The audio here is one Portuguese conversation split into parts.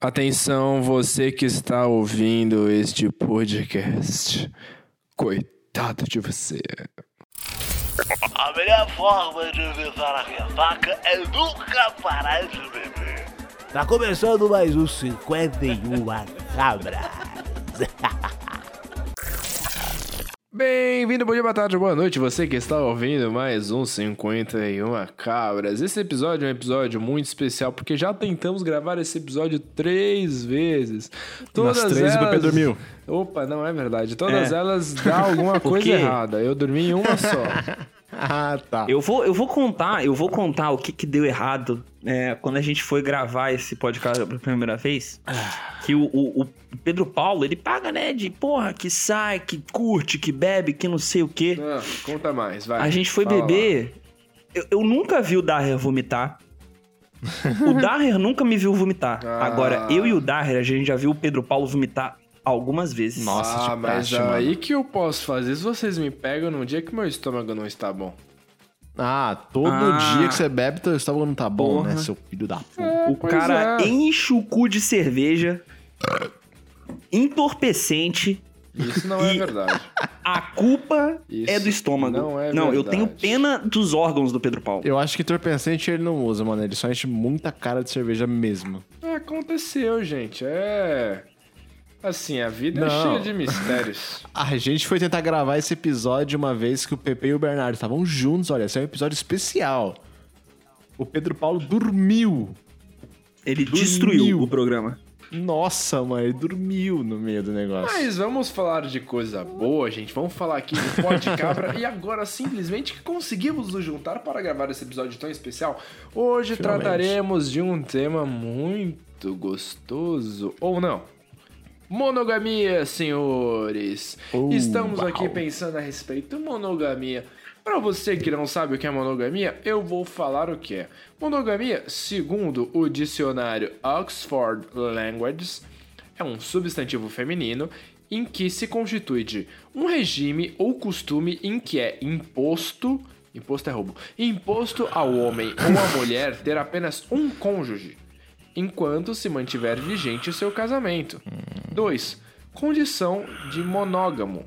Atenção, você que está ouvindo este podcast. Coitado de você. A melhor forma de evitar a ressaca é nunca parar de beber. Tá começando mais um 51 Cabras. Bem-vindo, bom dia, boa tarde, boa noite. Você que está ouvindo mais um 51 Cabras. Esse episódio é um episódio muito especial porque já tentamos gravar esse episódio três vezes. Nas três o Pepe dormiu. Opa, não é verdade. Todas É. elas dá alguma coisa errada. Eu dormi em uma só. Ah, tá. Eu vou, eu vou contar, eu vou contar o que, que deu errado é, quando a gente foi gravar esse podcast pela primeira vez. Que o, o- o Pedro Paulo, ele paga, né? De porra, que sai, que curte, que bebe, que não sei o quê. Ah, conta mais, vai. A gente foi beber. Eu, eu nunca vi o Daher vomitar. o Daher nunca me viu vomitar. Ah. Agora, eu e o Daher, a gente já viu o Pedro Paulo vomitar algumas vezes. Nossa, ah, mas praxe, aí mano. que eu posso fazer se vocês me pegam num dia que meu estômago não está bom. Ah, todo Ah. dia que você bebe, teu estômago não tá bom, Porra. né, seu filho da puta? O Pois cara é. enche o cu de cerveja, entorpecente. Isso não é verdade. A culpa Isso é do estômago. não é eu verdade. tenho pena dos órgãos do Pedro Paulo. Eu acho que entorpecente ele não usa, mano. Ele só enche muita cara de cerveja mesmo. Aconteceu, gente. É. Assim, a vida é Não. cheia de mistérios. A gente foi tentar gravar esse episódio uma vez que o Pepe e o Bernardo estavam juntos. Olha, esse é um episódio especial. O Pedro Paulo dormiu. Ele Dormiu. destruiu o programa. Nossa, mano, ele dormiu no meio do negócio. Mas vamos falar de coisa boa, gente. Vamos falar aqui do Pó de Cabra. e agora, simplesmente, que conseguimos nos juntar para gravar esse episódio tão especial. Hoje Finalmente. trataremos de um tema muito gostoso. Ou não. Monogamia, senhores. Oh, Estamos aqui uau. pensando a respeito de monogamia. Para você que não sabe o que é monogamia, eu vou falar o que é. Monogamia, segundo o dicionário Oxford Languages, é um substantivo feminino em que se constitui de um regime ou costume em que é imposto, imposto é roubo, imposto ao homem ou à mulher ter apenas um cônjuge, enquanto se mantiver vigente o seu casamento. 2. Condição de monógamo.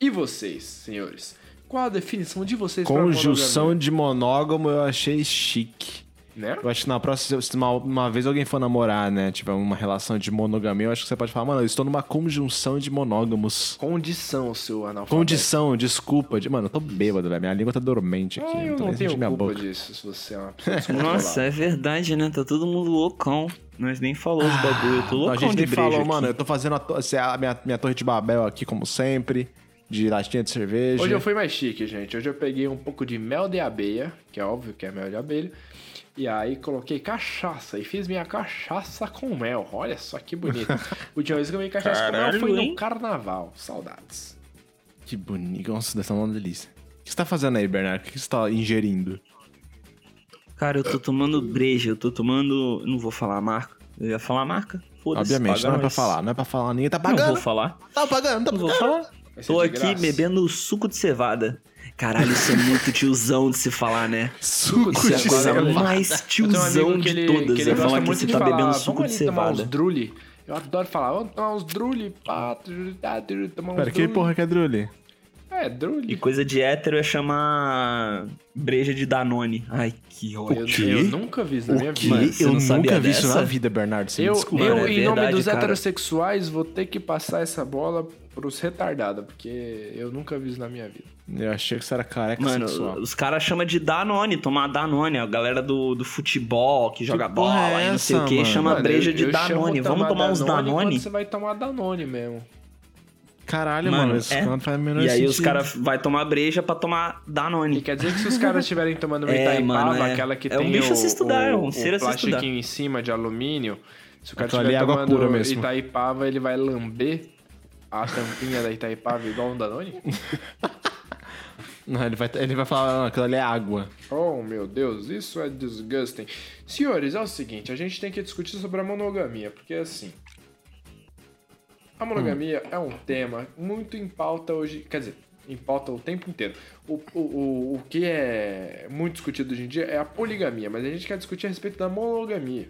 E vocês, senhores? Qual a definição de vocês para Conjunção de monógamo eu achei chique. Né? Eu acho que na próxima, se uma, uma vez alguém for namorar, né, tiver uma relação de monogamia, eu acho que você pode falar, mano, eu estou numa conjunção de monógamos. Condição, seu analfabeto. Condição, desculpa. De, mano, eu tô bêbado, velho. Minha língua tá dormente aqui. Ah, eu tô não nem tenho culpa boca. disso, se você é uma pessoa. Nossa, é verdade, né? Tá todo mundo loucão. Nós nem falou os bagulho. Eu tô Não, loucão a gente nem falou, aqui. mano, eu tô fazendo a, to- assim, a minha, minha torre de Babel aqui, como sempre, de latinha de cerveja. Hoje eu fui mais chique, gente. Hoje eu peguei um pouco de mel de abelha, que é óbvio que é mel de abelha. E aí coloquei cachaça e fiz minha cachaça com mel. Olha só que bonito. A última vez que eu comi cachaça com Caralho, mel foi no hein? carnaval. Saudades. Que bonito. Nossa, deve estar uma delícia. O que você tá fazendo aí, Bernardo? O que você tá ingerindo? Cara, eu tô tomando breja, eu tô tomando. Não vou falar a marca. Eu ia falar a marca? Foda-se. Obviamente, paga não é pra falar. Não é pra falar. Ninguém tá Não pagando. vou falar. Tá pagando, tá Não vou pagando. falar. Tô aqui graça. bebendo suco de cevada. Caralho, isso é muito tiozão de se falar, né? Suco Isso é a de coisa cevada. mais Eu tenho um tiozão que de ele, todas. que ele é falar que você tá falar, bebendo "Vamos suco de tomar uns cevada. drule. Eu adoro falar, vamos tomar uns drule, drule, drule, Pera, que drule." porra que é Drully? É, drule. E coisa de hétero é chamar breja de Danone. Ai, que ódio. Eu, eu nunca vi isso na minha O quê? vida. Eu não nunca vi isso na vida, Bernardo. Você me Eu, desculpa. eu é em nome verdade, dos cara. heterossexuais, vou ter que passar essa bola pros retardados, porque eu nunca vi isso na minha vida. Eu achei que você era careca Mano, sexual. os caras chamam de Danone, tomar Danone. A galera do, do futebol que joga porra bola é e não sei o essa, que, chama Mano, breja eu- de Danone. Vamos tomar uns Danone Danone? Você vai tomar Danone mesmo. Caralho, mano, Mano, isso é. não faz o menor E aí sentido. os caras vai tomar breja pra tomar E Danone. quer dizer que se os caras estiverem tomando uma É, Itaipava, é. aquela que É um tem bicho o, se estudar, é um o, ser o se estudar. plastiquinho em cima de alumínio, se o cara estiver é água tomando pura mesmo. Itaipava, ele vai lamber a tampinha da Itaipava igual um Danone? Não, ele vai, ele vai falar, não, aquilo ali é água. Oh, meu Deus, isso é disgusting. Senhores, é o seguinte, a gente tem que discutir sobre a monogamia, porque assim... A monogamia é um tema muito em pauta hoje, quer dizer, em pauta o tempo inteiro. O, o, o, o que é muito discutido hoje em dia é a poligamia, mas a gente quer discutir a respeito da monogamia.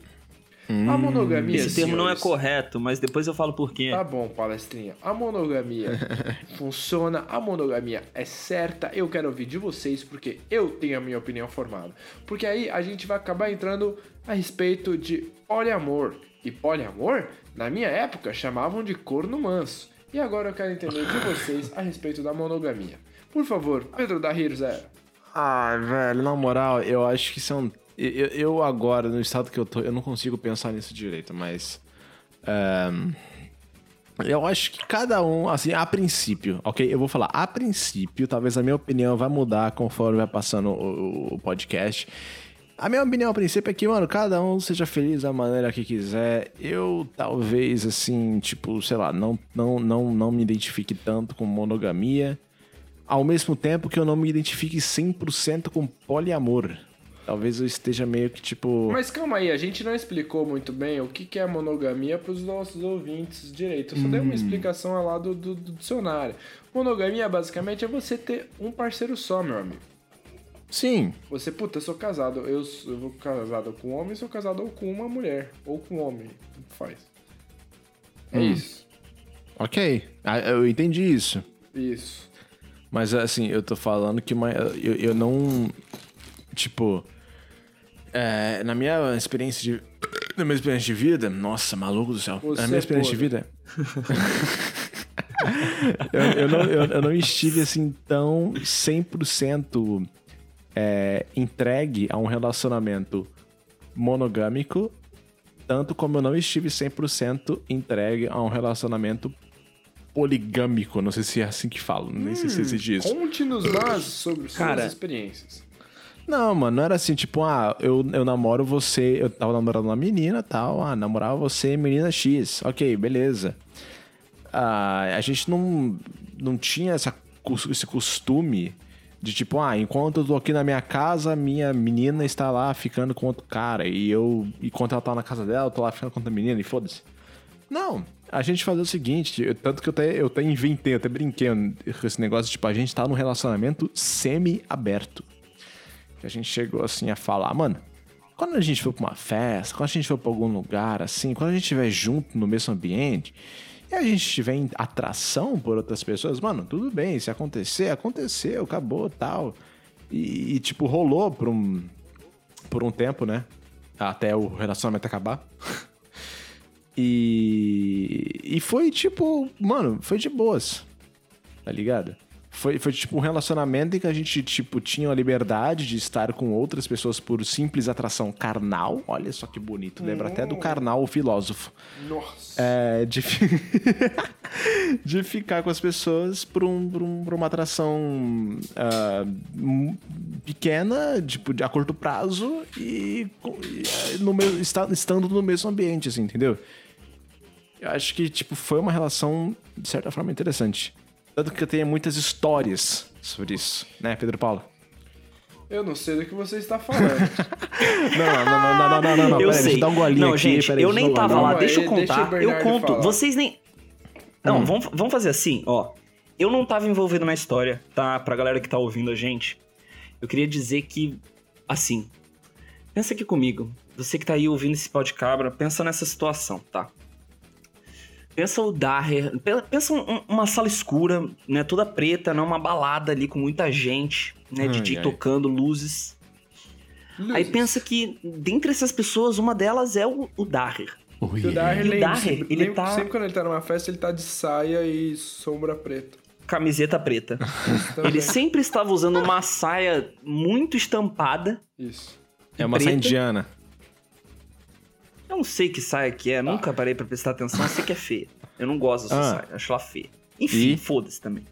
a monogamia. Esse termo não é senhores, correto, mas depois eu falo por quê. Tá bom, palestrinha. A monogamia funciona, a monogamia é certa. Eu quero ouvir de vocês porque eu tenho a minha opinião formada. Porque aí a gente vai acabar entrando a respeito de poliamor. E poliamor, na minha época, chamavam de corno manso. E agora eu quero entender de vocês a respeito da monogamia. Por favor, Pedro da Rio Zero. Ai, velho, na moral, eu acho que um. Eu, eu agora, no estado que eu tô, eu não consigo pensar nisso direito, mas. ehm, eu acho que cada um, assim, a princípio, ok? Eu vou falar, a princípio, talvez a minha opinião vai mudar conforme vai passando o, o podcast. A minha opinião a princípio é que, mano, cada um seja feliz da maneira que quiser. Eu talvez, assim, tipo, sei lá, não, não, não, não me identifique tanto com monogamia. Ao mesmo tempo que eu não me identifique 100% com poliamor. Talvez eu esteja meio que, tipo... Mas calma aí, a gente não explicou muito bem o que que é monogamia para os nossos ouvintes direito. Eu só dei uma explicação lá do, do, do dicionário. Monogamia, basicamente, é você ter um parceiro só, meu amigo. Sim, Você, puta, eu sou casado, eu, eu vou casado com um homem, sou casado ou com uma mulher, ou com um homem, tanto faz. É isso. ok. Ah, Eu entendi isso. Isso. Mas assim, eu tô falando que eu, eu não. Tipo. é, na minha experiência de. Na minha experiência de vida. Nossa, maluco do céu. Você na minha é experiência de podre. vida. eu, eu não, eu, eu não estive assim tão 100% é, entregue a um relacionamento monogâmico, tanto como eu não estive 100% entregue a um relacionamento poligâmico. Não sei se é assim que falo, nem sei se existe isso. Conte-nos mais sobre Cara. suas experiências. Não, mano, não era assim, tipo, ah, eu, eu namoro você, eu tava namorando uma menina tal, ah, namorava você, menina X, ok, beleza. Ah, a gente não, não tinha essa, esse costume de tipo, ah, enquanto eu tô aqui na minha casa, minha menina está lá ficando com outro cara, e eu, enquanto ela tá na casa dela, eu tô lá ficando com outra menina, e foda-se. Não, a gente fazia o seguinte, eu- tanto que eu até, eu até inventei, eu até brinquei com esse negócio, tipo, a gente tá num relacionamento semi-aberto que a gente chegou assim a falar, mano, quando a gente for pra uma festa, quando a gente for pra algum lugar assim, quando a gente estiver junto no mesmo ambiente e a gente tiver atração por outras pessoas, mano, tudo bem, se acontecer, aconteceu, acabou, tal. E, e, tipo, rolou por um, por um tempo, né? Até o relacionamento acabar. E, e foi tipo, mano, foi de boas, tá ligado? Foi, foi tipo um relacionamento em que a gente, tipo, tinha a liberdade de estar com outras pessoas por simples atração carnal. Olha só que bonito, lembra até do carnal, o filósofo. Nossa. É, de, de ficar com as pessoas por, um, por, um- por uma atração m- pequena, tipo, de, a curto prazo e, e, ah, no meu, está- estando no mesmo ambiente, assim, entendeu? Eu acho que, tipo, foi uma relação, de certa forma, interessante. Tanto que eu tenho muitas histórias sobre isso, né, Pedro Paulo? Eu não sei do que você está falando. Não, não, não, não, não, não, não, não. eu peraí, sei. deixa eu dar um golinho não, aqui. gente, peraí, eu nem tava lá. Calma Deixa eu aí, deixa contar. eu Bernardo conto. falar. Vocês nem. Não, vamos, vamos fazer assim, ó. Eu não tava envolvido na história, tá? Pra galera que tá ouvindo a gente. Eu queria dizer que, assim, pensa aqui comigo. Você que tá aí ouvindo esse pau de cabra, pensa nessa situação, tá? Pensa o Daher, pe- pensa um- uma sala escura, né, toda preta, né, uma balada ali com muita gente, né, Ai, DJ ai. tocando, luzes. Aí Luzes. pensa que dentre essas pessoas, uma delas é o, o Daher. Que o Daher, E o lembra, Daher, sempre, ele lembra- tá- sempre quando ele tá numa festa, ele tá de saia e sombra preta. Camiseta preta. Ele sempre estava usando uma saia muito estampada. Isso. É uma preta. saia indiana. Eu não sei que saia que é, nunca parei pra prestar atenção, eu sei que é feia. Eu não gosto dessa Ah. saia, acho ela feia. Enfim, E? foda-se também.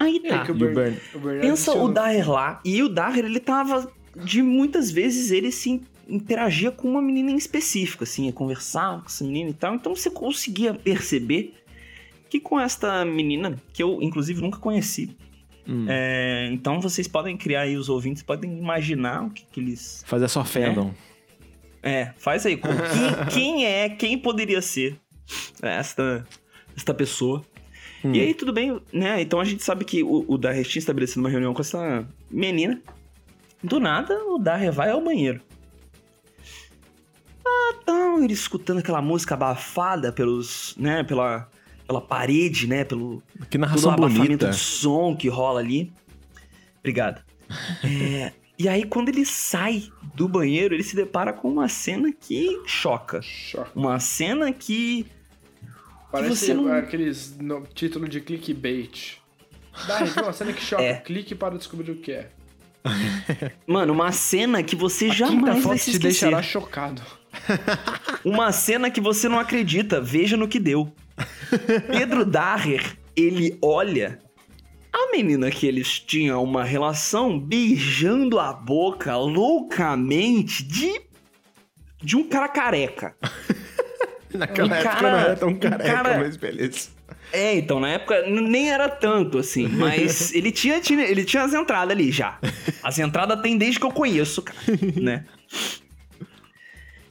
Aí aí tá. que o, o Bern- o Pensa o adicionou- Daher lá, e o Daher, ele tava. De muitas vezes ele se interagia com uma menina em específico, assim, ia conversar com essa menina e tal. Então você conseguia perceber que com esta menina, que eu inclusive nunca conheci, Hum. é, então vocês podem criar aí, os ouvintes podem imaginar o que, que eles. Fazer só fandom. É, faz aí. Quem, quem é, quem poderia ser esta, esta pessoa? E aí, tudo bem, né? Então a gente sabe que o, o Daher tinha estabelecido uma reunião com essa menina. Do nada, o Daher vai ao banheiro. Ah, então, ele escutando aquela música abafada pelos, né, pela, pela parede, né, pelo Que todo o narração abafamento bonita. de som que rola ali. Obrigado. É, e aí, quando ele sai do banheiro, ele se depara com uma cena que choca. Choque. Uma cena que. Parece você não- aqueles no, título de clickbait. Dá, uma cena que choca. É. Clique para descobrir o que é. Mano, uma cena que você Quinta jamais vai se te esquecer. deixará chocado. Uma cena que você não acredita. Veja no que deu. Pedro Daher, ele olha a menina que eles tinham uma relação beijando a boca loucamente de de um cara careca. Naquela Um época cara- não era tão um careca, cara- mas beleza. É, então, na época nem era tanto assim, mas ele tinha, tinha- ele tinha as entradas ali já. As entradas tem desde que eu conheço, cara, né?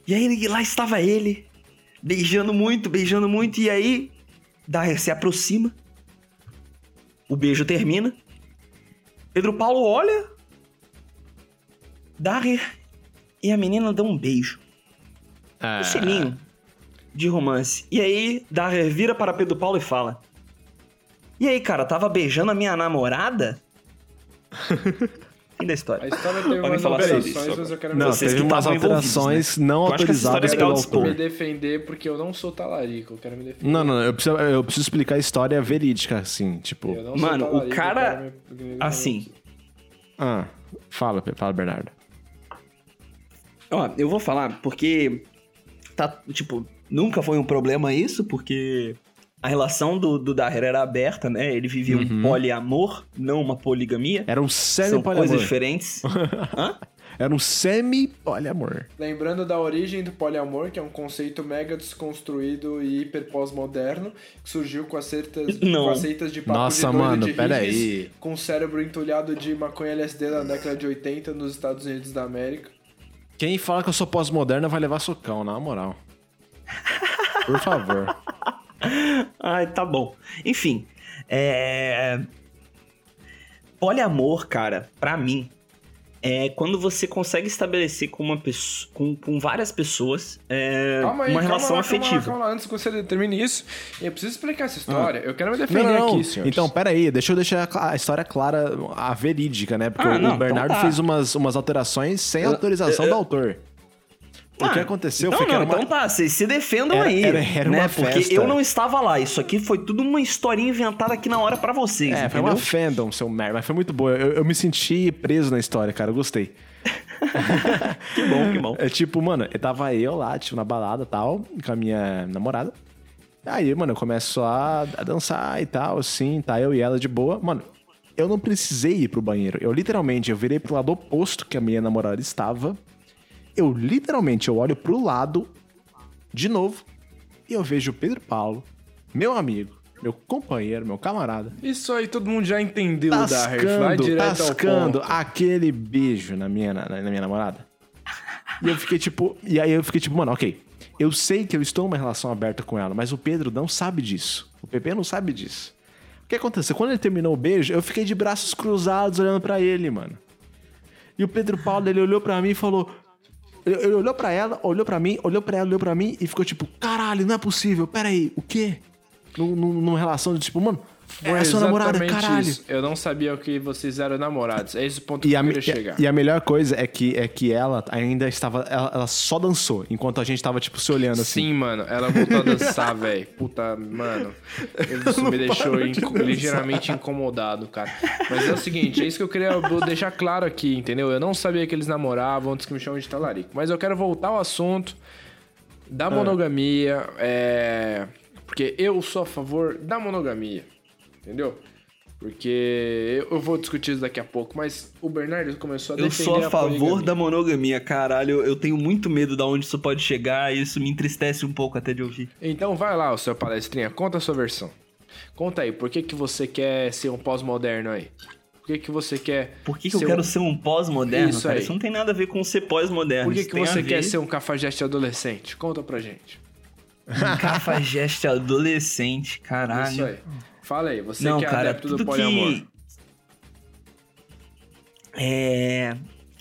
E aí lá estava ele, beijando muito, beijando muito, e aí Daher se aproxima, o beijo termina, Pedro Paulo olha, Daher e a menina dão um beijo. Ah, Um selinho de romance. E aí, Daher vira para Pedro Paulo e fala: E aí, cara, tava beijando a minha namorada? Fim da A história. história teve Podem umas falar sobre alterações, isso. mas eu quero Não, Vocês teve que umas alterações não Eu acho que essa história autorizadas é pelo legal de expor. me autor. defender porque eu não sou talarico. Eu quero me defender. Não, não, eu preciso, eu preciso explicar a história verídica, assim, tipo... Eu não Mano, sou o talarico, eu cara, me-. Assim, Ah, fala, fala, Bernardo. ó, eu vou falar porque tá, tipo, nunca foi um problema isso, porque a relação do, do Daher era aberta, né? Ele vivia um poliamor, não uma poligamia. Era um São semi-poliamor. coisas diferentes. Hã? Era um semi-poliamor. Lembrando da origem do poliamor, que é um conceito mega desconstruído e hiper pós-moderno, que surgiu com as seitas, Não. com as seitas de papo Nossa, de mano, de hippies, aí. com o cérebro entulhado de maconha LSD na década de 80 nos Estados Unidos da América. Quem fala que eu sou pós-moderna vai levar socão, na moral. Por favor. Ai, tá bom. Enfim, é. Poliamor, cara, pra mim, é quando você consegue estabelecer com uma pessoa, com, com várias pessoas é, Calma aí, uma calma relação lá, afetiva. Calma lá, calma lá, antes que você termine isso, eu preciso explicar essa história. Eu quero me defender Não, não, aqui, senhores. Então, pera aí, deixa eu deixar a história clara, a verídica, né? Porque Ah, o não, Bernardo então tá. fez umas, umas alterações sem Eu- autorização eu- do autor. O que Ah, aconteceu então foi que não, era uma... então tá, vocês se defendam Era- aí. era- era né? uma Porque festa. eu não estava lá. Isso aqui foi tudo uma historinha inventada aqui na hora pra vocês. É, foi entendeu? uma fandom, seu merda, mas foi muito boa. Eu, eu me senti preso na história, cara, eu gostei. Que bom, que bom. É tipo, mano, eu tava eu lá, tipo, na balada e tal, com a minha namorada. Aí, mano, eu começo a, a dançar e tal, assim, tá eu e ela de boa. Mano, eu não precisei ir pro banheiro. Eu literalmente, eu virei pro lado oposto que a minha namorada estava. Eu literalmente, eu olho pro lado, de novo, e eu vejo o Pedro Paulo, meu amigo, meu companheiro, meu camarada, Isso aí todo mundo já entendeu, Darth. Vai tascando, direto tascando aquele beijo na minha, na, na minha namorada. E eu fiquei tipo, e aí eu fiquei tipo, mano, ok. Eu sei que eu estou numa relação aberta com ela, mas o Pedro não sabe disso. O Pepe não sabe disso. O que aconteceu? Quando ele terminou o beijo, eu fiquei de braços cruzados olhando pra ele, mano. E o Pedro Paulo, ele olhou pra mim e falou. Ele, olhou pra ela, olhou pra mim, olhou pra ela, olhou pra mim e ficou tipo, caralho, não é possível, peraí, o quê? Num- Numa relação de tipo, mano, É a sua namorada, exatamente caralho. isso. Eu não sabia que vocês eram namorados. É esse o ponto que E eu a, queria chegar. e a melhor coisa é que, é que ela ainda estava. Ela, ela só dançou, enquanto a gente tava, tipo, se olhando assim. Sim, mano, ela voltou a dançar, velho. Puta, mano. Isso me deixou inco- ligeiramente incomodado, cara. Mas é o seguinte, é isso que eu queria deixar claro aqui, entendeu? Eu não sabia que eles namoravam antes que me chamam de talarico. Mas eu quero voltar ao assunto da monogamia. É... Porque eu sou a favor da monogamia, entendeu? Porque eu eu vou discutir isso daqui a pouco, mas o Bernardo começou a Eu defender sou a favor poligamia. da monogamia, caralho. Eu tenho muito medo de onde isso pode chegar e isso me entristece um pouco até de ouvir. Então vai lá, o seu palestrinha, conta a sua versão. Conta aí, por que, que você quer ser um pós-moderno aí? Por que, que você quer. Por que, que eu quero um... ser um pós-moderno, Isso cara? aí. Isso não tem nada a ver com ser pós-moderno. Por que, que a você quer ser um cafajeste adolescente? Conta pra gente. Um cafajeste adolescente, caralho. Isso aí. Fala aí, você Não, que é cara, adepto do tudo poliamor. que... É...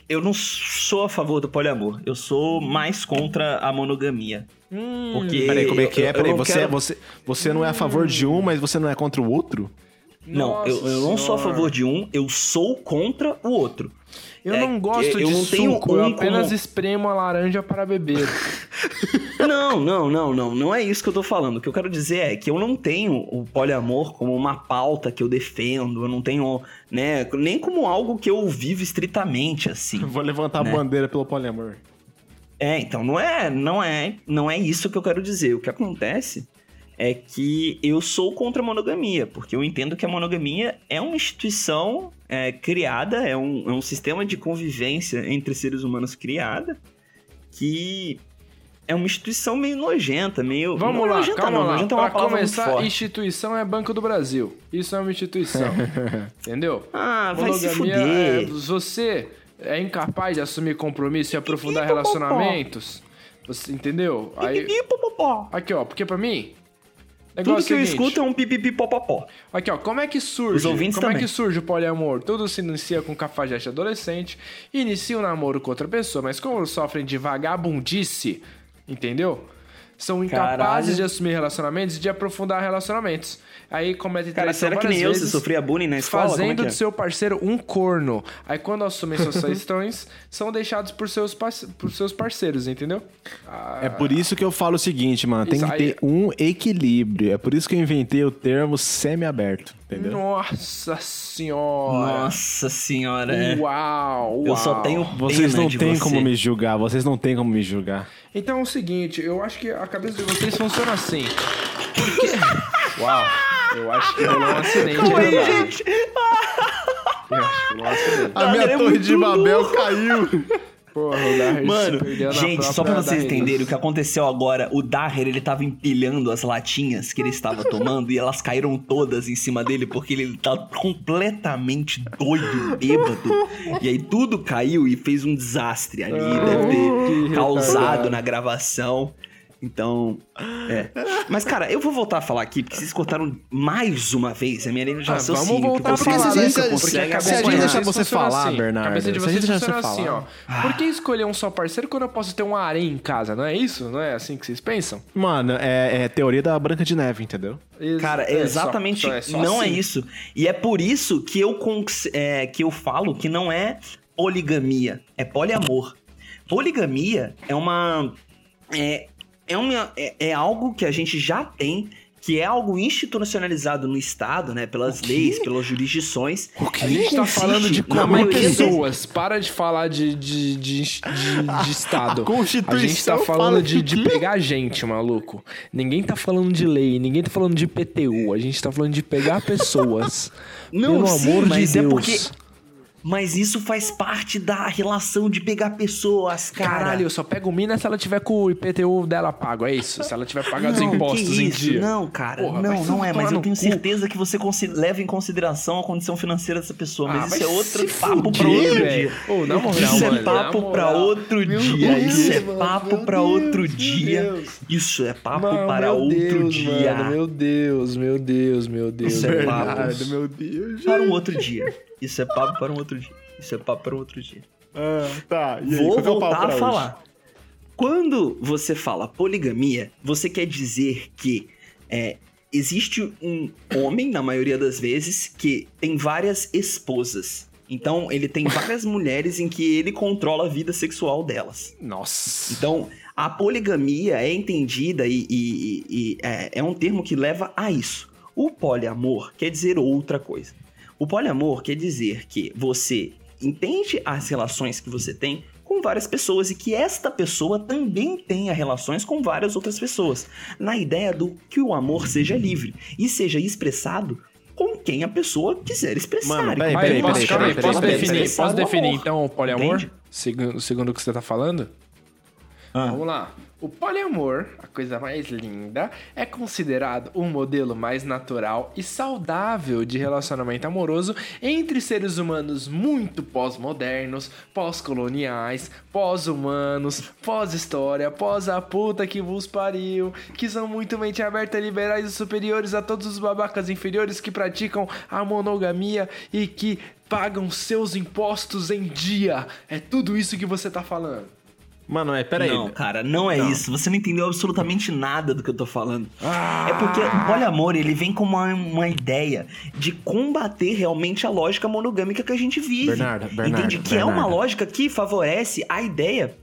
Eu não sou a favor do poliamor. Eu sou mais contra a monogamia. Porque Peraí, como é que é? Peraí, você, quero- você, você não é a favor de um, mas você não é contra o outro? Não, eu, eu não sou a favor de um, eu sou contra o outro. Eu É, não gosto eu de não tenho suco, eu um apenas como- espremo a laranja para beber. Não, não, não, não. Não é isso que eu tô falando. O que eu quero dizer é que eu não tenho o poliamor como uma pauta que eu defendo. Eu não tenho, né, nem como algo que eu vivo estritamente, assim. Vou levantar Né? a bandeira pelo poliamor. É, então não é, não é, não é isso que eu quero dizer. O que acontece é que eu sou contra a monogamia, porque eu entendo que a monogamia é uma instituição é, criada, é um, é um sistema de convivência entre seres humanos criada, que é uma instituição meio nojenta, meio Vamos não lá, nojenta, calma não, lá. nojenta é Pra começar, instituição é Banco do Brasil. Isso é uma instituição. Entendeu? Ah, vai se Monogamia fuder. é- você é incapaz de assumir compromisso e aprofundar relacionamentos. Você entendeu? Aí, aqui, ó, porque pra mim. Tudo Negócio que eu seguinte, escuto é um pipipi popopó. Aqui, ó, como é que surge? Os ouvintes como é também. que surge o poliamor? Tudo se inicia com cafajeste adolescente, inicia um namoro com outra pessoa, mas como sofrem de vagabundice, entendeu? São incapazes Caralho. de assumir relacionamentos e de aprofundar relacionamentos. Aí cometem Cara, será que nem eu, vezes, sofria bullying na escola? Como é Fazendo que é? de seu parceiro um corno. Aí quando assumem suas questões, são deixados por seus, parce- por seus parceiros, entendeu? Ah, É por isso que eu falo o seguinte, mano. Tem Isso que aí- ter um equilíbrio. É por isso que eu inventei o termo semi-aberto, entendeu? Nossa senhora! Nossa senhora, é. Uau, uau! Eu só tenho Vocês pena não de têm você. como me julgar. Vocês não têm como me julgar. Então é o seguinte, eu acho que a cabeça de vocês funciona assim. Porque... Uau, eu acho que rolou um acidente Calma aí, Dara. gente. Eu acho que rolou um acidente. A minha é torre de Babel caiu. Porra, o Mano, gente, só pra vocês entenderem o que aconteceu agora, o Daher, ele tava empilhando as latinhas que ele estava tomando e elas caíram todas em cima dele porque ele tá completamente doido, bêbado. E aí tudo caiu e fez um desastre ali, deve ter causado retardado. na gravação. Então, é. Mas, cara, eu vou voltar a falar aqui, porque vocês cortaram mais uma vez a minha linha de Ah, raciocínio. vamos voltar que pra vocês falar, né? se- conseguem se a gente deixar você falar, assim. Bernardo, A cabeça de se a vocês gente deixar funciona você assim, falar. ó. Por que escolher um só parceiro quando eu posso ter um harém em casa? Não é isso? Não é assim que vocês pensam? Mano, é, é teoria da Branca de Neve, entendeu? Ex- Cara, é, só- exatamente só- só não é assim. isso. E é por isso que eu, é, que eu falo que não é poligamia, é poliamor. Poligamia é uma. É, é, uma, é, é algo que a gente já tem, que é algo institucionalizado no Estado, né? Pelas leis, pelas jurisdições. A gente tá falando de comer pessoas. Para de falar de, de, de, de, de Estado. A Constituição A gente tá fala falando de, que- de pegar gente, maluco. Ninguém tá falando de lei, ninguém tá falando de PTU. A gente tá falando de pegar pessoas. Não, Pelo sim, amor mas de é Deus. porque. Mas isso faz parte da relação de pegar pessoas, cara. Caralho, eu só pego mina se ela tiver com o IPTU dela pago, é isso? Se ela tiver pagado os Não, impostos que em isso? dia. Não, cara, Porra, não, não é, mas eu tenho cu. certeza que você leva em consideração a condição financeira dessa pessoa, mas Ah, isso é outro papo pra fuder, outro velho. dia. Na moral, isso mano, é papo na pra outro Meu dia, Deus, isso é mano, papo pra Deus, outro dia, isso é papo Mano, para outro Deus, dia, Mano, meu Deus, meu Deus, meu Deus. Isso é papo. meu Deus. para um outro dia, isso é papo para um outro dia, isso é papo para outro dia. Ah, tá. E Vou Qual que é voltar a hoje? falar. Quando você fala poligamia, você quer dizer que é, existe um homem, na maioria das vezes, que tem várias esposas. Então, ele tem várias mulheres em que ele controla a vida sexual delas. Nossa. Então, a poligamia é entendida e, e- e- e é, é um termo que leva a isso. O poliamor quer dizer outra coisa. O poliamor quer dizer que você entende as relações que você tem com várias pessoas e que esta pessoa também tenha relações com várias outras pessoas, na ideia do que o amor seja livre e seja expressado com quem a pessoa quiser expressar. Mano, E peraí, com Aí, quem posso, definir, posso o definir amor. então o poliamor? Segundo, segundo o que você tá falando? Ah. Vamos lá. O poliamor, a coisa mais linda, é considerado um modelo mais natural e saudável de relacionamento amoroso entre seres humanos muito pós-modernos, pós-coloniais, pós-humanos, pós-história, pós-a puta que vos pariu, que são muito mente aberta, liberais e superiores a todos os babacas inferiores que praticam a monogamia e que pagam seus impostos em dia. É tudo isso que você tá falando. Mano, é, pera aí. Não, cara, não é isso. Você não entendeu absolutamente nada do que eu tô falando. Ah. É porque o poliamor, ele vem com uma, uma ideia de combater realmente a lógica monogâmica que a gente vive. Bernardo, Bernardo, Entende? Que é uma Bernardo. lógica que favorece a ideia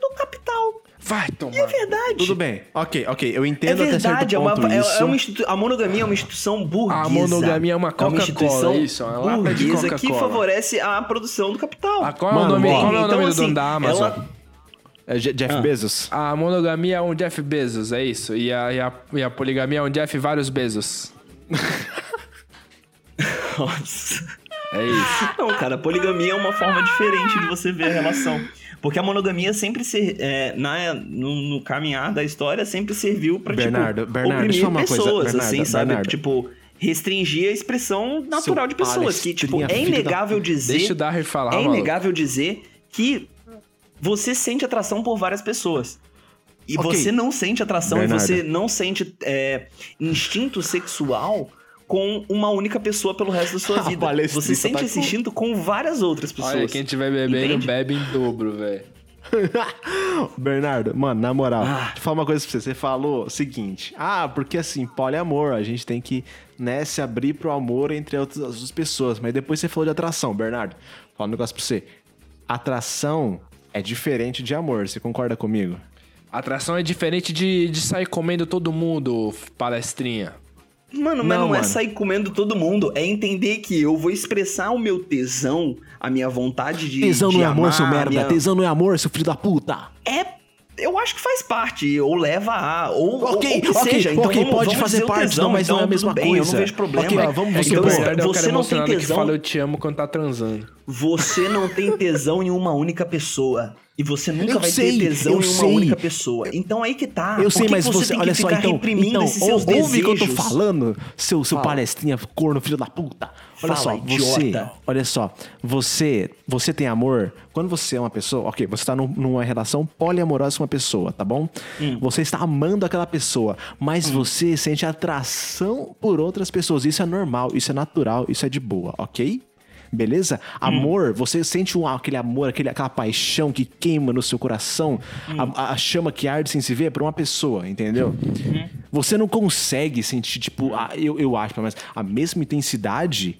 do capital. Vai tomar. E é verdade. Tudo bem. Ok, ok. Eu É entendo até certo verdade, é uma, ponto é- isso. é uma institu- a monogamia é uma instituição burguesa. A monogamia é uma Coca-Cola, instituição isso, é uma burguesa que favorece a produção do capital. Ah, qual é o nome, ó, qual é o então, nome do assim, dono da Amazon? ela- É Je- Jeff Ah. Bezos? A monogamia é um Jeff Bezos, é isso. E a, e a, e a poligamia é um Jeff vários Bezos. Nossa. É isso. Não, cara, poligamia é uma forma diferente de você ver a relação. Porque a monogamia sempre se, é, na, no, no caminhar da história sempre serviu pra Bernardo, tipo, Bernardo, oprimir eu uma coisa, pessoas, Bernardo, assim, sabe? Bernardo. Tipo, restringir a expressão natural de pessoas. Que, tipo, é filho da inegável puta. dizer. Deixa o Darry falar, é maluco. inegável dizer que você sente atração por várias pessoas. E Ok. você não sente atração Bernardo. e você não sente é, instinto sexual com uma única pessoa pelo resto da sua vida. Você sente tá esse com- instinto com várias outras pessoas. Olha, quem tiver bebendo, Entende? bebe em dobro, velho. Bernardo, mano, na moral, Ah. deixa eu falar uma coisa pra você. Você falou o seguinte: ah, porque assim, poliamor, a gente tem que né, se abrir pro amor entre outras as pessoas. Mas depois você falou de atração, Bernardo. Vou falar um negócio pra você. Atração é diferente de amor, você concorda comigo? Atração é diferente de, de sair comendo todo mundo, palestrinha. Mano, mas Não, não, é mano. sair comendo todo mundo. É entender que eu vou expressar o meu tesão, a minha vontade de. Tesão de não é amor, seu merda. minha- Tesão não é amor, seu filho da puta. É. Eu acho que faz parte, ou leva a, ou, Ok, ou seja. Então ok, vamos- pode vamos fazer parte, tesão, não, mas não é a então mesma tudo bem, Eu coisa. não vejo problema. Ok, ó, vamos- É Então, o você não tem emocionado que tesão. fala eu te amo quando tá transando. Você não tem tesão em uma única pessoa. E você nunca Eu vai sei, ter tesão em uma sei. única pessoa. Então aí que tá. Eu Por sei, que mas que você, tem olha que só, então, então esses seus ou- ouve o que eu tô falando, seu, seu Fala. palestrinha corno, filho da puta. Olha Fala, só, você, idiota. Olha só, você, você tem amor. Quando você é uma pessoa, ok, você tá num- numa relação poliamorosa com uma pessoa, tá bom? Hum. Você está amando aquela pessoa, mas você sente atração por outras pessoas. Isso é normal, isso é natural, isso é de boa, ok? Beleza? Hum. Amor, você sente um, aquele amor, aquele, aquela paixão que queima no seu coração, Hum. a, a chama que arde sem se ver por uma pessoa, entendeu? Uhum. Você não consegue sentir, tipo, a- eu, eu acho, mas a mesma intensidade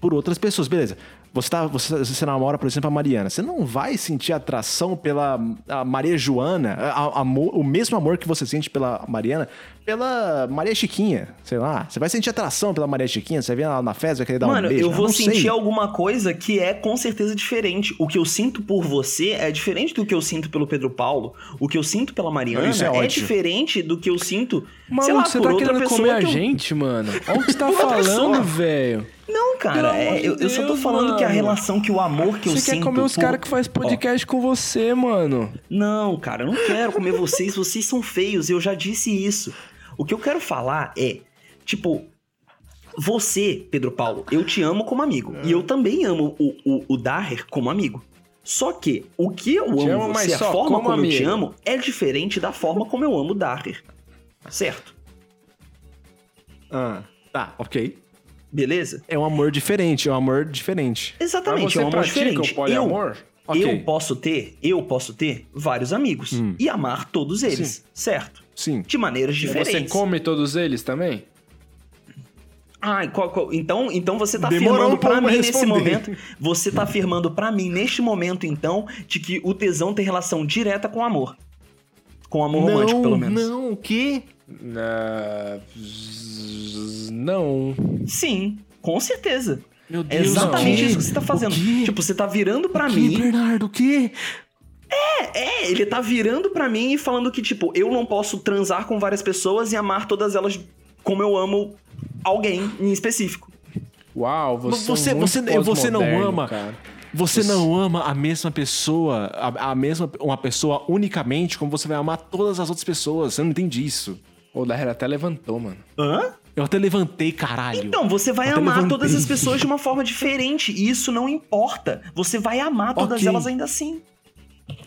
por outras pessoas. Beleza. Você, tá, você, você namora, por exemplo, a Mariana. Você não vai sentir atração pela a Maria Joana, a- amor- o mesmo amor que você sente pela Mariana, pela Maria Chiquinha, sei lá. Você vai sentir atração pela Maria Chiquinha, você vai ver ela na festa, vai querer dar Mano, um beijo. eu vou sentir sei. alguma coisa que é com certeza diferente. O que eu sinto por você é diferente do que eu sinto pelo Pedro Paulo. O que eu sinto pela Mariana Isso é é, diferente do que eu sinto, Maluco, sei lá, você por tá outra querendo pessoa comer a que eu- gente, mano? Olha o que você tá falando, velho. Não, cara, é- amor de eu, eu só tô Deus, falando que a mano. relação, que o amor que eu Você sinto... quer comer os por- caras que faz podcast com você, mano. Não, cara, eu não quero comer vocês, vocês são feios, eu já disse isso. O que eu quero falar é, tipo, você, Pedro Paulo, eu te amo como amigo. E eu também amo o, o, o Daher como amigo. Só que o que eu amo, amo, você, a forma como como eu te amo, é diferente da forma como eu amo o Daher. Certo? Ah, tá, ok. Beleza? É um amor diferente, é um amor diferente. Exatamente, é um amor diferente. Eu, Ok. eu posso ter, eu posso ter vários amigos e amar todos eles, Sim. certo? Sim. De maneiras E diferentes. Você come todos eles também? Ai, qual- qual- então, então você tá Demorou afirmando um pra mim nesse momento. Você tá afirmando pra mim neste momento, então, de que o tesão tem relação direta com o amor. Com o amor romântico, pelo menos. Não, o quê? Ah, não. Sim, com certeza. Meu É exatamente isso que você tá fazendo. Tipo, você tá virando pra Que, mim. Bernardo, o quê? É, ele tá virando pra mim e falando que, tipo, eu não posso transar com várias pessoas e amar todas elas como eu amo alguém em específico. Uau, você, Você- é muito você- você não ama. cara. Você não ama a mesma pessoa, a, a mesma uma pessoa unicamente como você vai amar todas as outras pessoas. Eu não entendi isso. O Daher até levantou, mano. Hã? Eu até levantei, caralho. Então, você vai até amar levantei. todas as pessoas de uma forma diferente. E isso não importa. Você vai amar todas Ok. elas ainda assim.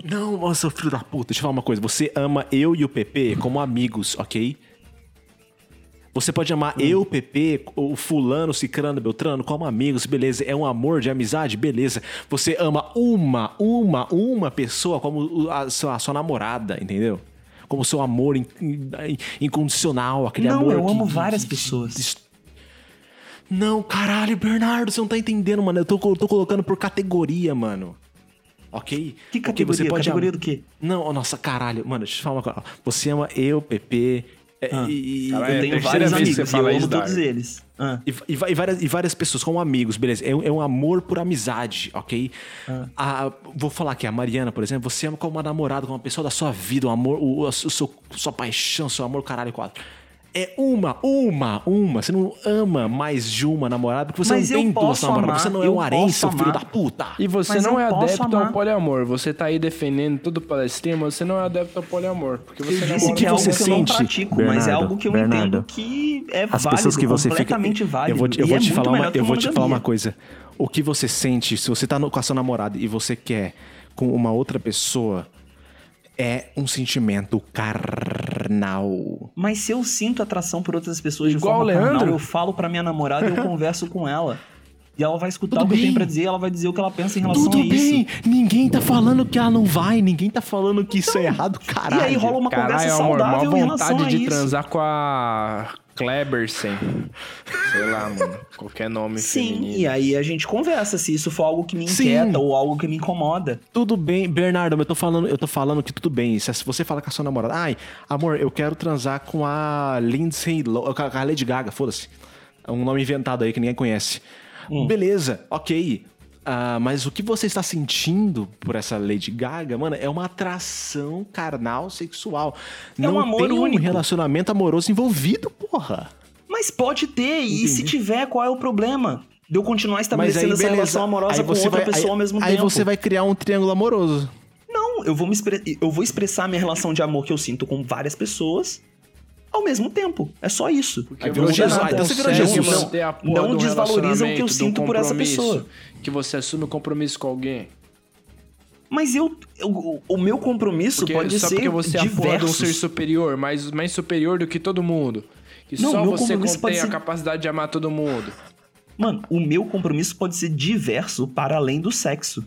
Não, nossa, filho da puta. Deixa eu falar uma coisa. Você ama eu e o PP como amigos, ok? Você pode amar eu, o PP, o fulano, o cicrano, beltrano como amigos, beleza. É um amor de amizade, beleza. Você ama uma, uma, uma pessoa como a sua, a sua namorada, entendeu? Como seu amor in- in- incondicional, aquele não, amor eu que- amo que- várias que- pessoas. Não, caralho, Bernardo, você não tá entendendo, mano. Eu tô, eu tô colocando por categoria, mano. Ok? Que categoria? Categoria do quê? Não, oh, nossa, caralho. Mano, deixa eu te falar uma coisa. Você ama eu, PP. é, Ah. e, e- Caralho, Eu É tenho vários que você amigos eu amo todos eles. Ah. e, e e várias, e várias pessoas como amigos, beleza? É, um- é um amor por amizade, ok? A- vou falar aqui, a Mariana, por exemplo, você ama como uma namorada, como uma pessoa da sua vida, um amor, o, o, seu, sua paixão, seu amor, caralho, quatro. É uma, uma, uma. Você não ama mais de uma namorada porque você Mas não tem duas namoradas. Você não é um posso seu filho amar. da puta. E você Mas não é adepto amar. ao poliamor. Você tá aí defendendo todo palestrinho, mas você não é adepto ao poliamor. Porque você Eu namora disse que é você que eu não sente, pratico, mas é Bernardo, algo que eu Bernardo, entendo que é As válido, pessoas que você fica. completamente válido. Eu vou, te- eu vou é te falar uma, que eu vou te falar uma coisa. O que você sente, se você tá no- com a sua namorada e você quer com uma outra pessoa, é um sentimento carnal. Mas se eu sinto atração por outras pessoas Igual de forma carnal, Leandro? eu falo pra minha namorada e eu converso com ela. E ela vai escutar Tudo o que eu bem. tenho pra dizer, ela vai dizer o que ela pensa em relação Tudo a isso. bem, ninguém tá falando que ela não vai, ninguém tá falando que isso é errado, caralho. E aí rola uma Caralho, conversa amor, saudável em relação vontade a de isso. transar com a Klebersen. Sei lá, mano. Qualquer nome Sim, feminino. e aí a gente conversa se isso for algo que me Sim. inquieta ou algo que me incomoda. Tudo bem, Bernardo, eu tô falando, eu tô falando que tudo bem. Se você fala com a sua namorada, ai, amor, eu quero transar com a Lindsay, com a Lady Gaga, foda-se. É um nome inventado aí que ninguém conhece. Beleza, ok. Ah, mas o que você está sentindo por essa Lady Gaga, mano, é uma atração carnal sexual. É Não um amor tem único. um relacionamento amoroso envolvido, porra. Mas pode ter, e se tiver, qual é o problema? De eu continuar estabelecendo aí, essa relação amorosa Aí com outra vai- pessoa aí- ao mesmo Aí tempo. você vai criar um triângulo amoroso. Não, eu vou, me expre- eu vou expressar minha relação de amor que eu sinto com várias pessoas ao mesmo tempo. É só isso. Porque virou você Jesus. não Ah, então você virou Jesus. a Não um desvaloriza o que eu sinto por essa pessoa. Que você assume o compromisso com alguém. Mas eu, eu- o- meu compromisso Porque, pode só ser porque você é a porra de um diversos. ser superior, mais, mais superior do que todo mundo. Que Não, só você contém a ser- capacidade de amar todo mundo. Mano, o meu compromisso pode ser diverso para além do sexo.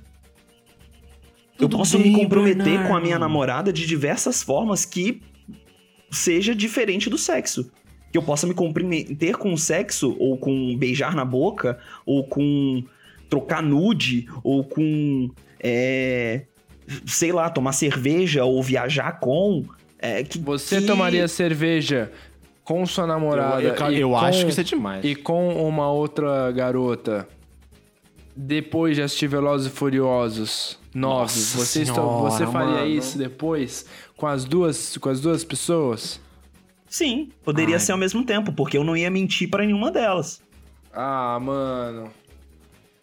eu Tudo posso bem, me comprometer Bernardo. com a minha namorada de diversas formas que seja diferente do sexo. Que eu possa me comprometer com o sexo, ou com beijar na boca, ou com trocar nude, ou com. é, sei lá, tomar cerveja, ou viajar com. é, que- Você que- tomaria cerveja com sua namorada. Eu- eu- eu com- acho que isso é demais. E com uma outra garota. Depois de assistir Velozes e Furiosos 9. Nossa Você, está- senhora, você faria mano. isso depois com as duas, com as duas pessoas? Sim, poderia Ai. ser ao mesmo tempo, porque eu não ia mentir pra nenhuma delas. Ah, mano.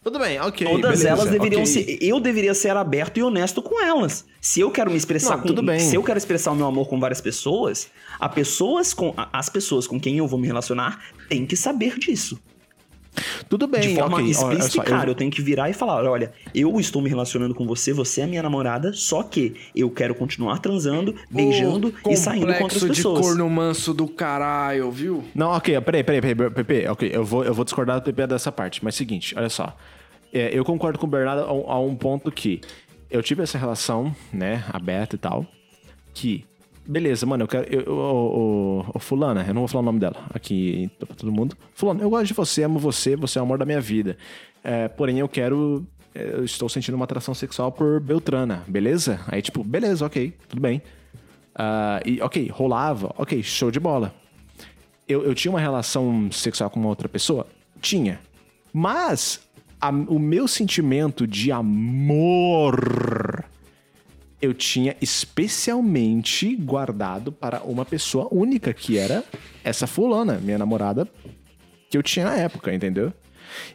Tudo bem, ok. Todas beleza, elas deveriam ok. ser. Eu deveria ser aberto e honesto com elas. Se eu quero me expressar Não, com. tudo bem. Se eu quero expressar o meu amor com várias pessoas, a pessoas com, as pessoas com quem eu vou me relacionar têm que saber disso. Tudo bem, De forma ok. Olha explícita só, e clara. Eu... tenho que virar e falar: olha, eu estou me relacionando com você, você é minha namorada, só que eu quero continuar transando, beijando Ô, e saindo com outras complexo de pessoas. corno manso do caralho, viu? Não, ok, peraí, peraí, peraí, Pepe, ok, eu vou, eu vou discordar do Pepe dessa parte, mas seguinte, olha só. É, eu concordo com o Bernardo a, um- a um ponto que eu tive essa relação, né, aberta e tal, que, beleza, mano, eu quero, eu, fulana, eu não vou falar o nome dela aqui pra todo mundo, fulana, eu gosto de você, amo você, você é o amor da minha vida, É, porém eu quero, é, eu estou sentindo uma atração sexual por Beltrana, beleza? Aí tipo, beleza, ok, tudo bem. Ah, e ok, rolava, ok, show de bola eu, eu tinha uma relação sexual com uma outra pessoa? Tinha. Mas a- o meu sentimento de amor eu tinha especialmente guardado para uma pessoa única, que era essa fulana, minha namorada, que eu tinha na época, entendeu?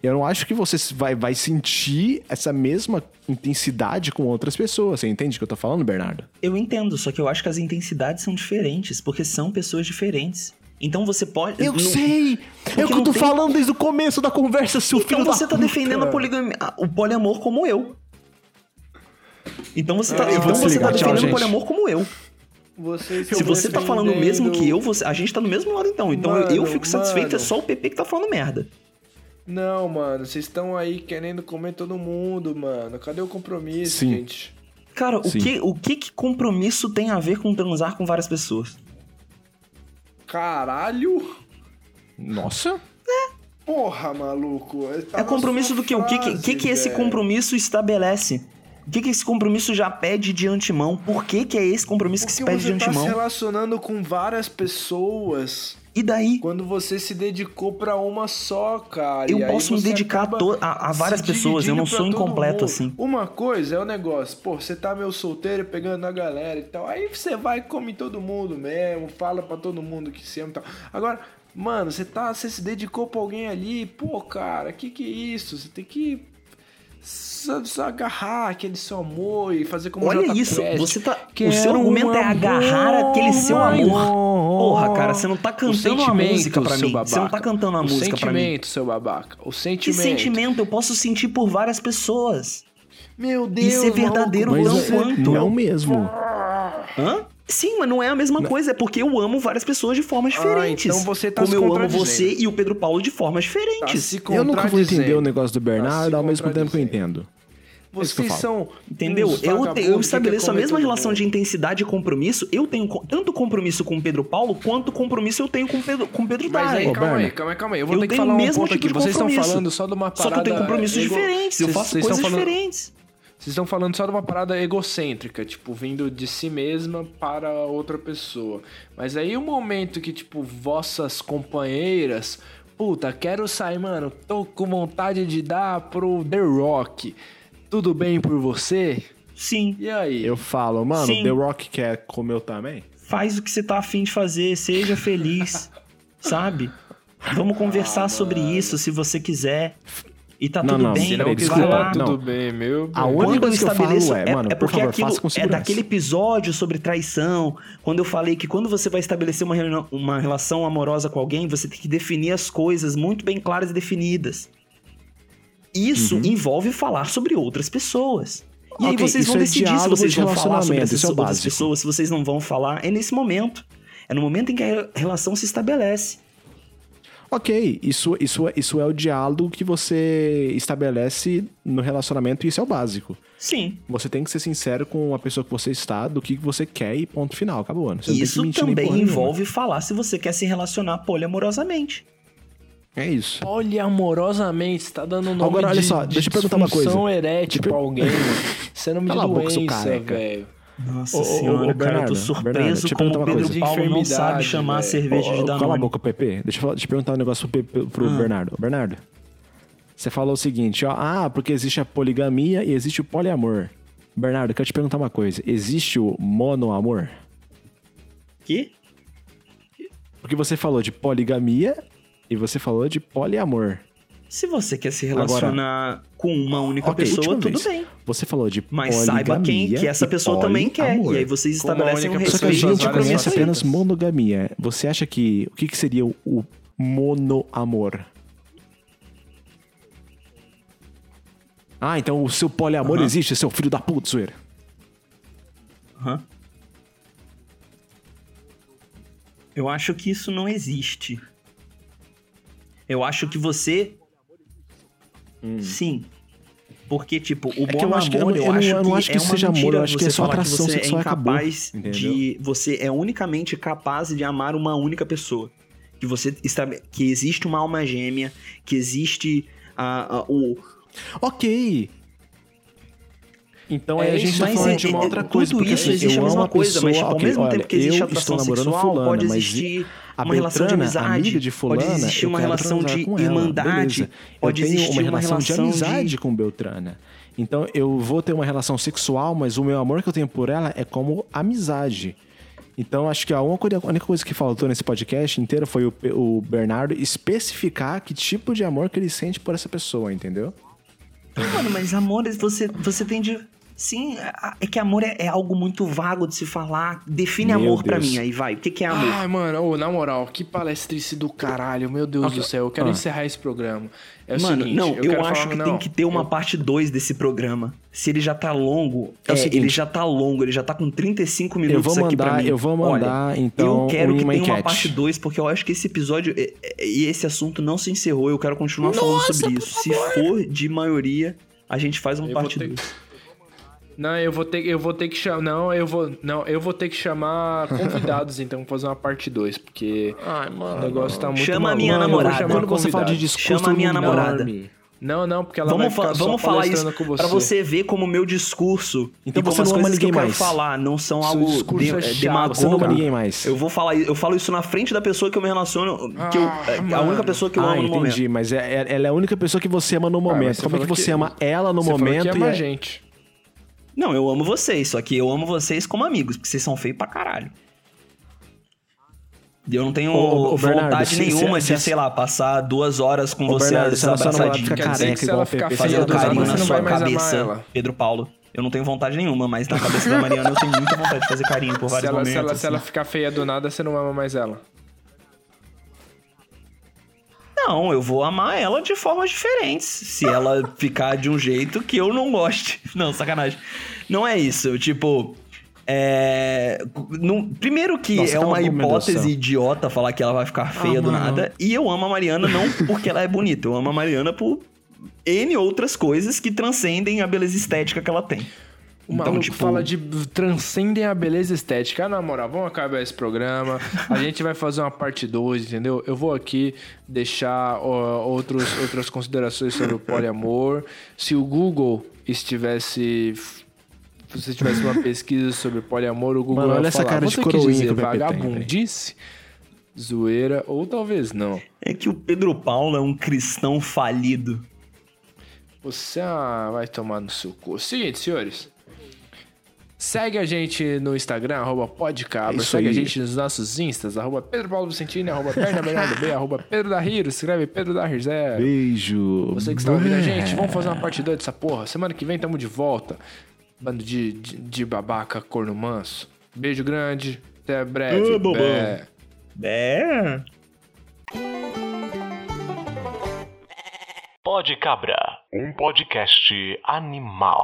Eu não acho que você vai, vai sentir essa mesma intensidade com outras pessoas. Você entende o que eu tô falando, Bernardo? Eu entendo, só que eu acho que as intensidades são diferentes, porque são pessoas diferentes. Então você pode. Eu não- sei! É o que eu tô tem- falando desde o começo da conversa, seu Então filho da você tá puta. defendendo a poligamia, o poliamor como eu. Então você tá, Ah, então você desligar. tá Tchau, defendendo gente. o poliamor como eu. Vocês Se você tá falando o mesmo que eu, você- a gente tá no mesmo lado então. Então eu- eu Mano, fico satisfeito, é mano. só o PP que tá falando merda. Não, mano, vocês estão aí querendo comer todo mundo, mano. Cadê o compromisso, Sim. gente? Cara, o Sim. que, o que que compromisso tem a ver com transar com várias pessoas? Caralho! Nossa! Porra, maluco. Tá É na compromisso do que? O que, que, que, que esse compromisso estabelece? O que, que esse compromisso já pede de antemão? Por que, que é esse compromisso que se Porque pede de você tá se antemão? relacionando com várias pessoas E daí? quando você se dedicou pra uma só, cara. Eu posso me dedicar a a- várias pessoas, eu não sou incompleto mundo. assim. Uma coisa é o negócio, pô, você tá meio solteiro pegando a galera e tal. Aí você vai e come todo mundo mesmo, fala pra todo mundo que se ama e tal. Agora, mano, você tá, você se dedicou pra alguém ali, pô, cara, que que é isso? Você tem que só, só agarrar aquele seu amor e fazer como Olha Jota isso, Quest. você tá. Quero o seu um argumento é agarrar amor aquele seu amor. Porra, cara, você não tá O cantando a sentimento, música pra seu mim. Você não tá babaca. cantando a o música pra mim. sentimento, seu babaca. O Que sentimento. sentimento eu posso sentir por várias pessoas? Meu Deus, Isso é verdadeiro maluco, não Mas você- é- quanto. não mesmo. Hã? Sim, mas não é a mesma coisa, é porque eu amo várias pessoas de formas Ah, diferentes. então você tá Como se eu amo você e o Pedro Paulo de formas Tá diferentes. se Eu nunca vou entender o negócio do Tá Bernardo se ao mesmo tempo que eu entendo. É isso que eu Vocês falo. são. Entendeu? Eu, eu estabeleço a mesma relação mundo. de intensidade e compromisso. Eu tenho tanto compromisso com o Pedro Paulo quanto compromisso eu tenho com o Pedro, com Pedro Mas aí. Ô, calma aí, Berna. calma aí, calma aí. Eu vou Eu ter que tenho falar o um mesmo ponto tipo aqui. de Vocês estão falando só de uma Só parada... que eu tenho compromissos ego- diferentes, eu faço coisas falando- diferentes. Vocês estão falando só de uma parada egocêntrica, tipo, vindo de si mesma para outra pessoa. Mas aí o momento que, tipo, vossas companheiras, puta, quero sair, mano, tô com vontade de dar pro The Rock. Tudo bem por você? Sim. E aí? Eu falo, mano, Sim. The Rock quer comer eu também? Faz o que você tá afim de fazer, seja feliz, sabe? Vamos conversar sobre isso se você quiser. E tá Não, tudo não, bem, não desculpa, lá. tudo não. bem, meu. A única Quando eu coisa que eu falo estabeleço, é, mano, é por porque favor, aquilo é daquele episódio sobre traição, quando eu falei que quando você vai estabelecer uma, uma relação amorosa com alguém, você tem que definir as coisas muito bem claras e definidas. Isso Uhum. envolve falar sobre outras pessoas. E aí Ok, vocês vão é decidir se vocês de vão falar sobre essas é outras básico. pessoas, se vocês não vão falar. É nesse momento. É no momento em que a relação se estabelece. Ok, isso, isso, é- isso é o diálogo que você estabelece no relacionamento e isso é o básico. Sim. Você tem que ser sincero com a pessoa que você está, do que você quer e ponto final, acabou. Você não tem que Isso também porra nenhuma. envolve falar se você quer se relacionar poliamorosamente. É isso. Poliamorosamente, você tá dando nome Agora, olha de, só, de deixa eu perguntar uma coisa. erétil pra alguém. Isso é nome Cala a de boca, seu doença, careca. velho. Nossa Ô, ô, senhora, ô, cara, eu tô surpreso Bernardo, deixa eu como perguntar o uma Pedro coisa. Paulo não sabe chamar a cerveja Ô, de Danone. Cala a boca, Pepe. Deixa eu, falar- deixa eu perguntar um negócio pro, Pepe- pro Ah. Bernardo. Bernardo, você falou o seguinte, ó. Ah, porque existe a poligamia e existe o poliamor. Bernardo, eu quero te perguntar uma coisa. Existe o monoamor? Que? Porque você falou de poligamia e você falou de poliamor. Se você quer se relacionar com uma única Ok, pessoa, tudo vez. bem. Você falou de Mas saiba quem que essa pessoa também quer. poliamor. E aí vocês estabelecem um única Só que a respeito gente conhece apenas monogamia. Você acha que... O que, que seria o, monoamor? Ah, então o seu poliamor Aham. existe, seu filho da puta, zoeira. Aham. Eu acho que isso não existe. Eu acho que você. Sim. Porque, tipo, o É que bom eu acho que- eu amor, não- eu, eu não- acho eu não que acho que é seja amor, mentira eu acho que é só atração você sexual é acabou, incapaz entendeu? de... Você é unicamente capaz de amar uma única pessoa. Que você está... Que existe uma alma gêmea, que existe a, a- o... Ok. Então aí É a gente tá falando é- de uma é- outra tudo coisa. porque isso assim, existe eu a amo mesma coisa, mas pessoa, ao mesmo olha, tempo que existe eu atração sexual, fulana, pode mas existir a uma relação de Beltrana, amizade, amiga de fulana, pode existir uma relação de irmandade, pode eu tenho existir uma uma relação de amizade de- com Beltrana. Então eu vou ter uma relação sexual, mas o meu amor que eu tenho por ela é como amizade. Então, acho que a única, coisa que faltou nesse podcast inteiro foi o, o Bernardo especificar que tipo de amor que ele sente por essa pessoa, entendeu? Mano, mas amor, você, você tem de. Sim, a- é que amor é, é algo muito vago de se falar. Define Meu amor pra Deus. mim aí, vai. O que, que é amor? Ai, mano, ô, na moral, que palestrice do caralho, meu Deus do céu. Eu quero Ah. encerrar esse programa. É o Mano, seguinte, não, eu, eu, quero acho falar, que não, tem que ter uma eu- parte 2 desse programa. Se ele já tá longo, É é, seguinte, ele já tá longo, ele já tá com 35 Eu minutos vou aqui pra mandar, mim. eu vou Olha, mandar então eu quero que uma tenha uma enquete. parte 2, porque eu acho que esse episódio e- e e esse assunto não se encerrou. Eu quero continuar falando sobre isso. Se for de maioria, a gente faz uma Eu parte ter- 2. Não, eu vou ter, eu vou ter que chamar. Não, eu vou. Não, eu vou ter que chamar convidados, então, pra fazer uma parte 2, porque Ai, mano. o negócio tá muito Chama a minha namorada. Quando você fala de discurso, Chama a minha namorada. Não, não, porque ela Vamos, vai ficar fa- só vamos falar isso com pra você ver como o meu discurso Então e como você as não ama coisas que eu quero mais. falar não são Seu algo de, é é demagogo. Você não ama ninguém mais. Eu vou falar, eu falo isso na frente da pessoa que eu me relaciono, que eu, Ah, é a única pessoa que eu ah, amo no momento. entendi, mas é, é- ela é a única pessoa que você ama no Ah, momento. você Como é que você que- ama ela no você falou momento? que ama e a gente. Não, eu amo vocês, só que eu amo vocês como amigos, porque vocês são feios pra caralho. Eu não tenho Ô, ô, Bernardo, vontade se- nenhuma se- de, se- sei lá, passar duas horas com Ô, você Bernardo, se a sua namorada abraçadinho. fica Quer dizer que se ela ficar Fazendo do nada, carinho você na não sua cabeça, ela. Pedro Paulo. Eu não tenho vontade nenhuma, mas na cabeça da Mariana eu tenho muita vontade de fazer carinho por Se vários ela, se, momentos. ela, se ela assim. ficar feia do nada, você não ama mais ela. Não, eu vou amar ela de formas diferentes. Se ela ficar de um jeito que eu não goste. Não, sacanagem. Não é isso. Tipo. É. não- primeiro que Nossa, é uma hipótese idiota falar que ela vai ficar feia do mano. nada. E eu amo a Mariana não porque ela é bonita. Eu amo a Mariana por N outras coisas que transcendem a beleza estética que ela tem. O Então, maluco tipo- fala de transcendem a beleza estética. Ah, na moral, vamos acabar esse programa. A gente vai fazer uma parte 2, entendeu? Eu vou aqui deixar ó, outros, outras considerações sobre o poliamor. Se o Google estivesse. Se você tivesse uma pesquisa sobre poliamor, o Google Mano, ia olha essa falar, cara de "Você quis coroinha vagabundice, zoeira, ou talvez não. É que o Pedro Paulo é um cristão falido. Você ah, vai tomar no seu cu. Seguinte, senhores. Segue a gente no Instagram, arroba podcabra. É isso Segue a aí. gente nos nossos instas, arroba Pedro Paulo Vicentini, arroba Perna Bernardo B, arroba Pedro da Rir. Escreve Pedro da Rir Zé. Beijo. Você que está ouvindo a gente, vamos fazer uma parte 2 dessa porra. Semana que vem tamo de volta. Bando de, de, de babaca, corno manso. Beijo grande. Até breve. Ô, bobão. Bé. É. Pode Cabra, um podcast animal.